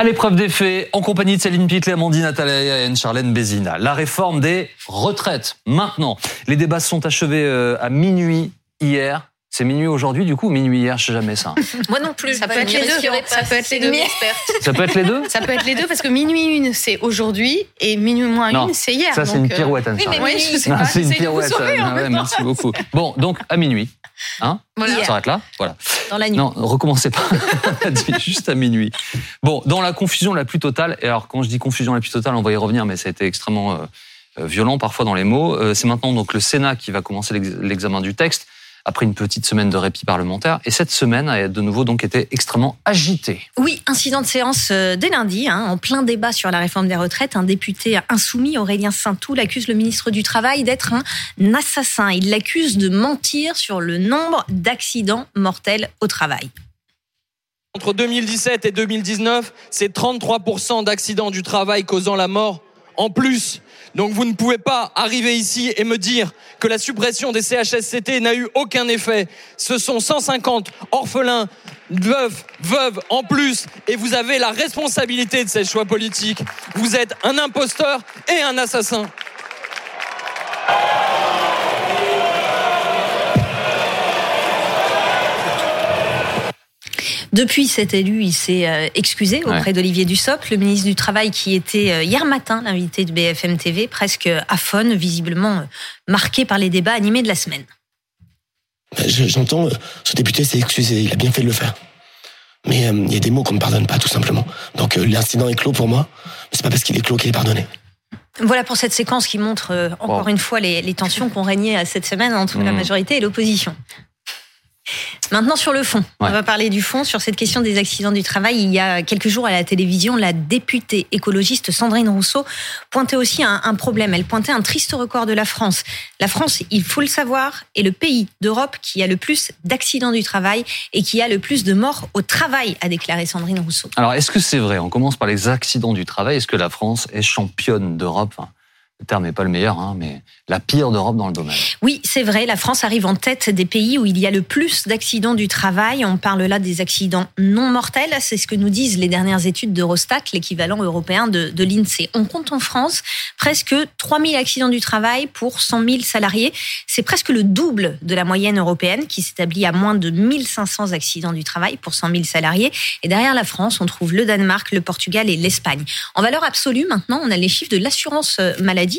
À l'épreuve des faits, en compagnie de Céline Pitley, Amandine Atalaïa et Charlène Bézina. La réforme des retraites. Maintenant, les débats sont achevés euh, à minuit hier. C'est minuit aujourd'hui, du coup, minuit hier, je sais jamais ça. Moi non plus. Ça peut être les deux. Ça peut être les deux. Ça peut être les deux Ça peut être les deux parce que minuit une, c'est aujourd'hui et minuit moins une, c'est hier. Ça, c'est une pirouette, Anne Oui, mais oui, je sais Non, pas. C'est une pirouette. Ah ouais, merci beaucoup. Bon, donc à minuit. Hein Voilà. On s'arrête là Voilà. Dans la nuit. Non, recommencez pas. Juste à minuit. Bon, dans la confusion la plus totale, et alors quand je dis confusion la plus totale, on va y revenir, mais ça a été extrêmement euh, euh, violent parfois dans les mots. Euh, c'est maintenant donc le Sénat qui va commencer l'ex- l'examen du texte après une petite semaine de répit parlementaire. Et cette semaine a de nouveau donc été extrêmement agitée. Oui, incident de séance euh, dès lundi, hein, en plein débat sur la réforme des retraites. Un député insoumis, Aurélien Saint-Toul, accuse le ministre du Travail d'être un assassin. Il l'accuse de mentir sur le nombre d'accidents mortels au travail. Entre 2017 et 2019, c'est 33% d'accidents du travail causant la mort en plus. Donc vous ne pouvez pas arriver ici et me dire que la suppression des CHSCT n'a eu aucun effet. Ce sont 150 orphelins, veufs, veuves en plus et vous avez la responsabilité de ces choix politiques. Vous êtes un imposteur et un assassin. Depuis cet élu, il s'est euh, excusé auprès Ouais. d'Olivier Dussopt, le ministre du Travail qui était euh, hier matin l'invité de BFM TV, presque aphone, visiblement euh, marqué par les débats animés de la semaine. Je- J'entends, ce député s'est excusé, il a bien fait de le faire. Mais euh, il y a des mots qu'on ne pardonne pas, tout simplement. Donc euh, l'incident est clos pour moi, mais c'est pas parce qu'il est clos qu'il est pardonné. Voilà pour cette séquence qui montre euh, encore Wow. une fois les, les tensions qu'on régnait à cette semaine entre la Mm. majorité et l'opposition. Maintenant sur le fond, on va parler du fond sur cette question des accidents du travail. Il y a quelques jours à la télévision, la députée écologiste Sandrine Rousseau pointait aussi un, un problème. Elle pointait un triste record de la France. La France, il faut le savoir, est le pays d'Europe qui a le plus d'accidents du travail et qui a le plus de morts au travail, a déclaré Sandrine Rousseau. Alors, est-ce que c'est vrai? On commence par les accidents du travail. Est-ce que la France est championne d'Europe? Le terme n'est pas le meilleur, hein, mais la pire d'Europe dans le domaine. Oui, c'est vrai, la France arrive en tête des pays où il y a le plus d'accidents du travail. On parle là des accidents non mortels, c'est ce que nous disent les dernières études d'Eurostat, l'équivalent européen de, l'INSEE. On compte en France presque 3000 accidents du travail pour 100 000 salariés. C'est presque le double de la moyenne européenne qui s'établit à moins de 1500 accidents du travail pour 100 000 salariés. Et derrière la France, on trouve le Danemark, le Portugal et l'Espagne. En valeur absolue, maintenant, on a les chiffres de l'assurance euh,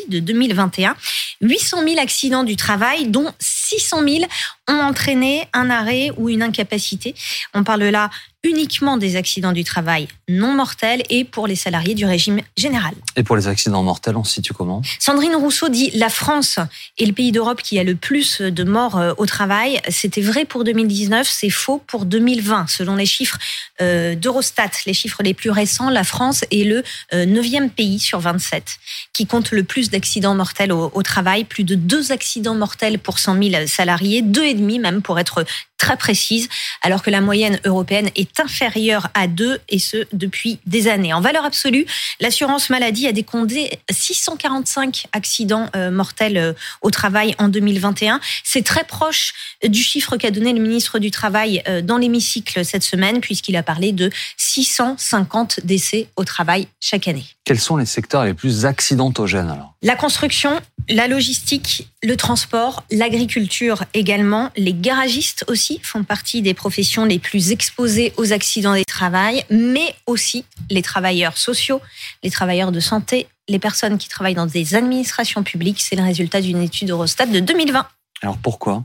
de 2021. 800 000 accidents du travail, dont 600 000 ont entraîné un arrêt ou une incapacité. On parle là uniquement des accidents du travail non mortels et pour les salariés du régime général. Et pour les accidents mortels, on se situe comment? Sandrine Rousseau dit la France est le pays d'Europe qui a le plus de morts euh, au travail. C'était vrai pour 2019, c'est faux pour 2020. Selon les chiffres euh, d'Eurostat, les chiffres les plus récents, la France est le euh, neuvième pays sur 27 qui compte le plus d'accidents mortels au travail. Plus de deux accidents mortels pour 100 000 salariés, deux et demi même pour être très précise, alors que la moyenne européenne est inférieure à 2 et ce depuis des années. En valeur absolue, l'assurance maladie a décompté 645 accidents euh, mortels euh, au travail en 2021. C'est très proche du chiffre qu'a donné le ministre du Travail euh, dans l'hémicycle cette semaine, puisqu'il a parlé de 650 décès au travail chaque année. Quels sont les secteurs les plus accidentogènes alors? La construction, la logistique, le transport, l'agriculture également, les garagistes aussi font partie des professions les plus exposées aux accidents des travail, mais aussi les travailleurs sociaux, les travailleurs de santé, les personnes qui travaillent dans des administrations publiques. C'est le résultat d'une étude Eurostat de 2020. Alors pourquoi?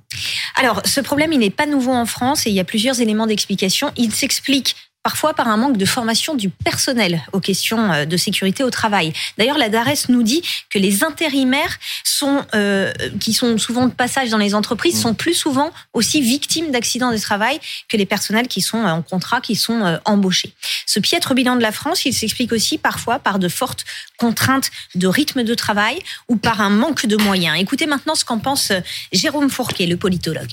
Alors, ce problème, il n'est pas nouveau en France et il y a plusieurs éléments d'explication. Il s'explique parfois par un manque de formation du personnel aux questions euh, de sécurité au travail. D'ailleurs, la DARES nous dit que les intérimaires sont, euh, qui sont souvent de passage dans les entreprises, Mmh. sont plus souvent aussi victimes d'accidents de travail que les personnels qui sont euh, en contrat, qui sont euh, embauchés. Ce piètre bilan de la France, il s'explique aussi parfois par de fortes contraintes de rythme de travail ou par un manque de moyens. Écoutez maintenant ce qu'en pense Jérôme Fourquet, le politologue.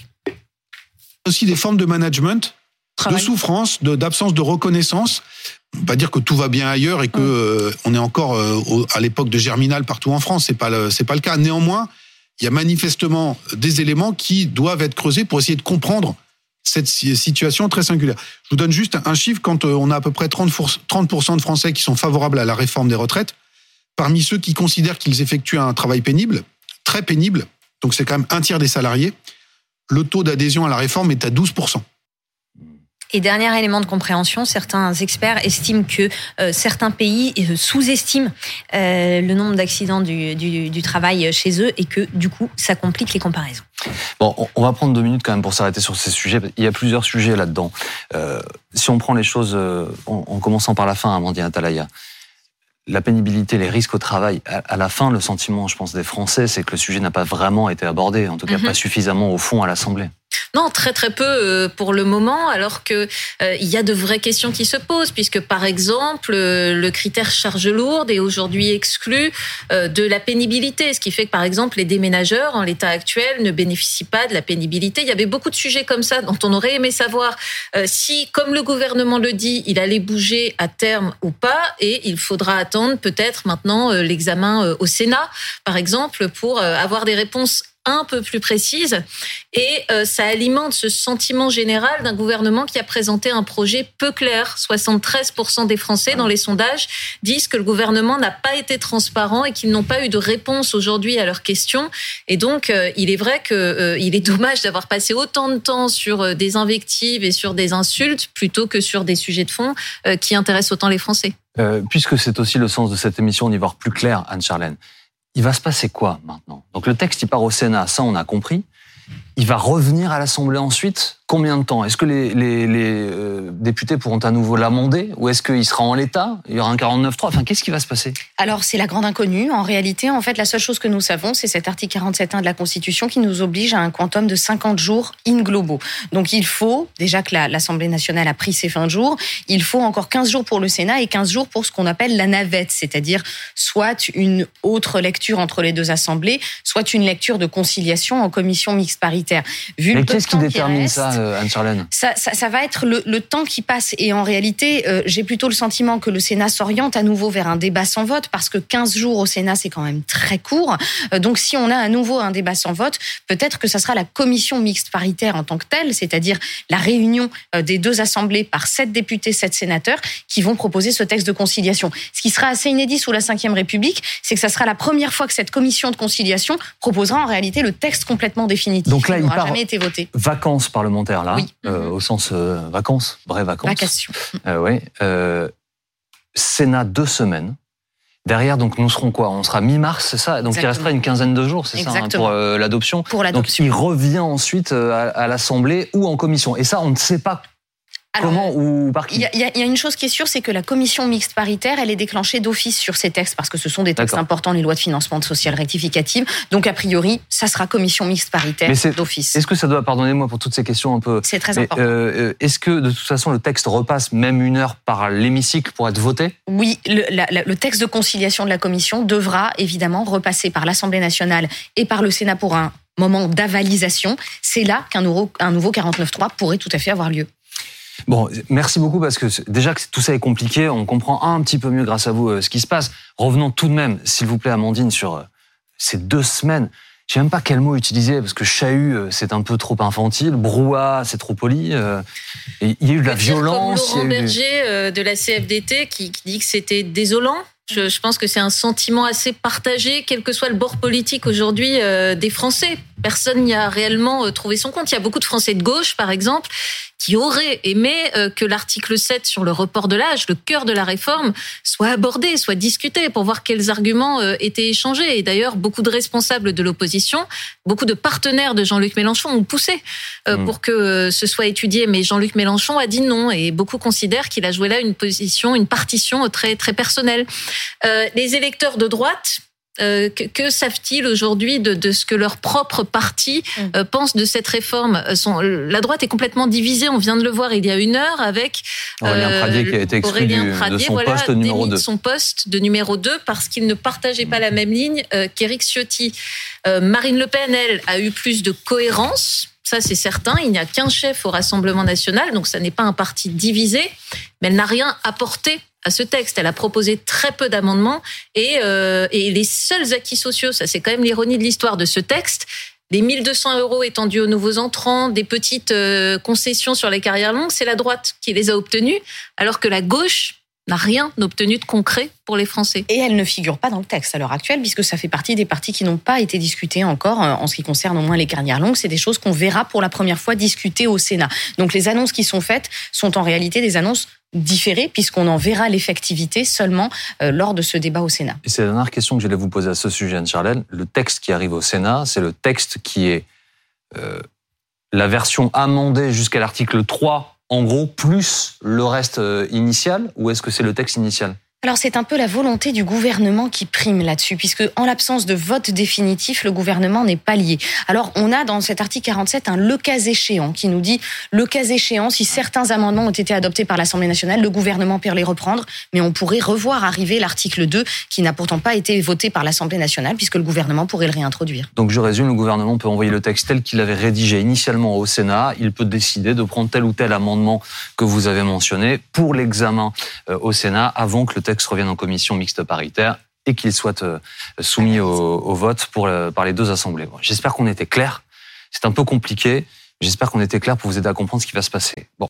aussi des formes de management, de souffrance, d'absence de, reconnaissance. On peut Pas dire que tout va bien ailleurs et que euh, on est encore euh, au- à l'époque de Germinal partout en France. C'est pas c'est pas le cas. Néanmoins, il y a manifestement des éléments qui doivent être creusés pour essayer de comprendre cette situation très singulière. Je vous donne juste un chiffre, quand on a à peu près 30%, de Français qui sont favorables à la réforme des retraites, parmi ceux qui considèrent qu'ils effectuent un travail pénible, très pénible, donc c'est quand même un tiers des salariés, le taux d'adhésion à la réforme est à 12%. Et dernier élément de compréhension, certains experts estiment que euh, certains pays euh, sous-estiment euh, le nombre d'accidents du, du, travail chez eux et que du coup, ça complique les comparaisons. Bon, on va prendre deux minutes quand même pour s'arrêter sur ces sujets. Il y a plusieurs sujets là-dedans. si on prend les choses en, commençant par la fin, Amandine Atalaya, la pénibilité, les risques au travail, à, la fin, le sentiment, je pense, des Français, c'est que le sujet n'a pas vraiment été abordé, en tout cas mhm. pas suffisamment au fond à l'Assemblée. Non, très très peu euh, pour le moment, alors que euh, il y a de vraies questions qui se posent, puisque par exemple euh, le critère charge lourde est aujourd'hui exclu de la pénibilité, ce qui fait que par exemple les déménageurs en l'état actuel ne bénéficient pas de la pénibilité. Il y avait beaucoup de sujets comme ça dont on aurait aimé savoir si, comme le gouvernement le dit, il allait bouger à terme ou pas, et il faudra attendre peut-être maintenant l'examen au Sénat, par exemple, pour avoir des réponses un peu plus précise et euh, ça alimente ce sentiment général d'un gouvernement qui a présenté un projet peu clair. 73% des Français dans les sondages disent que le gouvernement n'a pas été transparent et qu'ils n'ont pas eu de réponse aujourd'hui à leurs questions. Et donc, euh, il est vrai que euh, est dommage d'avoir passé autant de temps sur des invectives et sur des insultes plutôt que sur des sujets de fond qui intéressent autant les Français. puisque c'est aussi le sens de cette émission, on y voir plus clair, Anne-Charlène il va se passer quoi maintenant? Donc le texte, il part au Sénat, ça on a compris. Il va revenir à l'Assemblée ensuite Combien de temps? Est-ce que les, euh, députés pourront à nouveau l'amender? Ou est-ce qu'il sera en l'état? Il y aura un 49.3 Enfin, qu'est-ce qui va se passer? Alors, c'est la grande inconnue. En réalité, en fait, la seule chose que nous savons, c'est cet article 47.1 de la Constitution qui nous oblige à un quantum de 50 jours in globo. Donc, il faut, déjà que l'Assemblée nationale a pris ses fins de jours, il faut encore 15 jours pour le Sénat et 15 jours pour ce qu'on appelle la navette, c'est-à-dire soit une autre lecture entre les deux assemblées, soit une lecture de conciliation en commission mixte paritaire. Vu Mais qu'est-ce qui détermine ça euh, Anne-Charlène ça, ça, va être le, temps qui passe. Et en réalité, euh, j'ai plutôt le sentiment que le Sénat s'oriente à nouveau vers un débat sans vote, parce que 15 jours au Sénat, c'est quand même très court. Euh, donc si on a à nouveau un débat sans vote, peut-être que ça sera la commission mixte paritaire en tant que telle, c'est-à-dire la réunion des deux assemblées par sept députés, sept sénateurs, qui vont proposer ce texte de conciliation. Ce qui sera assez inédit sous la Ve République, c'est que ça sera la première fois que cette commission de conciliation proposera en réalité le texte complètement définitif. Donc là, il n'aura jamais été voté. Vacances parlementaires là, oui. Euh, au sens euh, vacances, vraies vacances. Vacation. Euh, oui. Sénat deux semaines. Derrière, donc nous serons quoi? On sera mi-mars, c'est ça? Donc il restera une quinzaine de jours, c'est ça, hein, pour l'adoption. Pour l'adoption. Donc il revient ensuite à l'Assemblée ou en commission. Et ça, on ne sait pas Comment ou par qui Il y, a une chose qui est sûre, c'est que la commission mixte paritaire, elle est déclenchée d'office sur ces textes parce que ce sont des textes importants, les lois de financement de social rectificative. Donc a priori, ça sera commission mixte paritaire d'office. Est-ce que ça doit, pardonnez-moi pour toutes ces questions un peu. C'est très important. Euh, euh, est-ce que de toute façon le texte repasse même une heure par l'hémicycle pour être voté? Oui, le, le texte de conciliation de la commission devra évidemment repasser par l'Assemblée nationale et par le Sénat pour un moment d'avalisation. C'est là qu'un nouveau, un nouveau 49.3 pourrait tout à fait avoir lieu. Bon, merci beaucoup parce que déjà que tout ça est compliqué, on comprend un petit peu mieux grâce à vous euh, ce qui se passe. Revenons tout de même, s'il vous plaît, Amandine, sur euh, ces deux semaines. Je sais même pas quel mot utiliser parce que chahut euh, c'est un peu trop infantile, brouhaha c'est trop poli. il y a eu de la violence. Laurent Berger de la CFDT qui, qui dit que c'était désolant. Je, je, pense que c'est un sentiment assez partagé, quel que soit le bord politique aujourd'hui des Français. Personne n'y a réellement trouvé son compte. Il y a beaucoup de Français de gauche, par exemple, qui aurait aimé euh, que l'article 7 sur le report de l'âge, le cœur de la réforme, soit abordé, soit discuté pour voir quels arguments euh, étaient échangés. Et d'ailleurs, beaucoup de responsables de l'opposition, beaucoup de partenaires de Jean-Luc Mélenchon ont poussé euh, mmh. pour que ce soit étudié. Mais Jean-Luc Mélenchon a dit non et beaucoup considèrent qu'il a joué là une position, une partition très, très personnelle. les électeurs de droite, euh, que, savent-ils aujourd'hui de, ce que leur propre parti mm. euh, pense de cette réforme? Euh, La droite est complètement divisée, on vient de le voir il y a une heure avec Aurélien Pradier qui a été exclu de son poste numéro 2. son poste de numéro 2 parce qu'il ne partageait pas la même ligne qu'Éric Ciotti. Marine Le Pen, elle, a eu plus de cohérence ça c'est certain. Il n'y a qu'un chef au Rassemblement national, donc ça n'est pas un parti divisé, mais elle n'a rien apporté à ce texte. Elle a proposé très peu d'amendements et, euh, et les seuls acquis sociaux, ça c'est quand même l'ironie de l'histoire de ce texte, des 1200 euros étendus aux nouveaux entrants, des petites euh, concessions sur les carrières longues, c'est la droite qui les a obtenues, alors que la gauche n'a rien obtenu de concret pour les Français. Et elle ne figure pas dans le texte à l'heure actuelle, puisque ça fait partie des parties qui n'ont pas été discutées encore euh, en ce qui concerne au moins les carrières longues. C'est des choses qu'on verra pour la première fois discutées au Sénat. Donc les annonces qui sont faites sont en réalité des annonces différées, puisqu'on en verra l'effectivité seulement euh, lors de ce débat au Sénat. Et c'est la dernière question que j'allais vous poser à ce sujet, Anne-Charlène. Le texte qui arrive au Sénat, c'est le texte qui est euh, la version amendée jusqu'à l'article 3 en gros, plus le reste euh, initial, ou est-ce que c'est le texte initial? Alors c'est un peu la volonté du gouvernement qui prime là-dessus, puisque en l'absence de vote définitif, le gouvernement n'est pas lié. Alors on a dans cet article 47 un le cas échéant qui nous dit le cas échéant, si certains amendements ont été adoptés par l'Assemblée nationale, le gouvernement peut les reprendre, mais on pourrait revoir arriver l'article 2 qui n'a pourtant pas été voté par l'Assemblée nationale, puisque le gouvernement pourrait le réintroduire. Donc je résume, le gouvernement peut envoyer le texte tel qu'il avait rédigé initialement au Sénat, il peut décider de prendre tel ou tel amendement que vous avez mentionné pour l'examen euh, au Sénat avant que le texte texte revienne en commission mixte paritaire et qu'il soit euh, soumis au, vote pour, par les deux assemblées. J'espère qu'on était clair. C'est un peu compliqué. J'espère qu'on était clair pour vous aider à comprendre ce qui va se passer. Bon,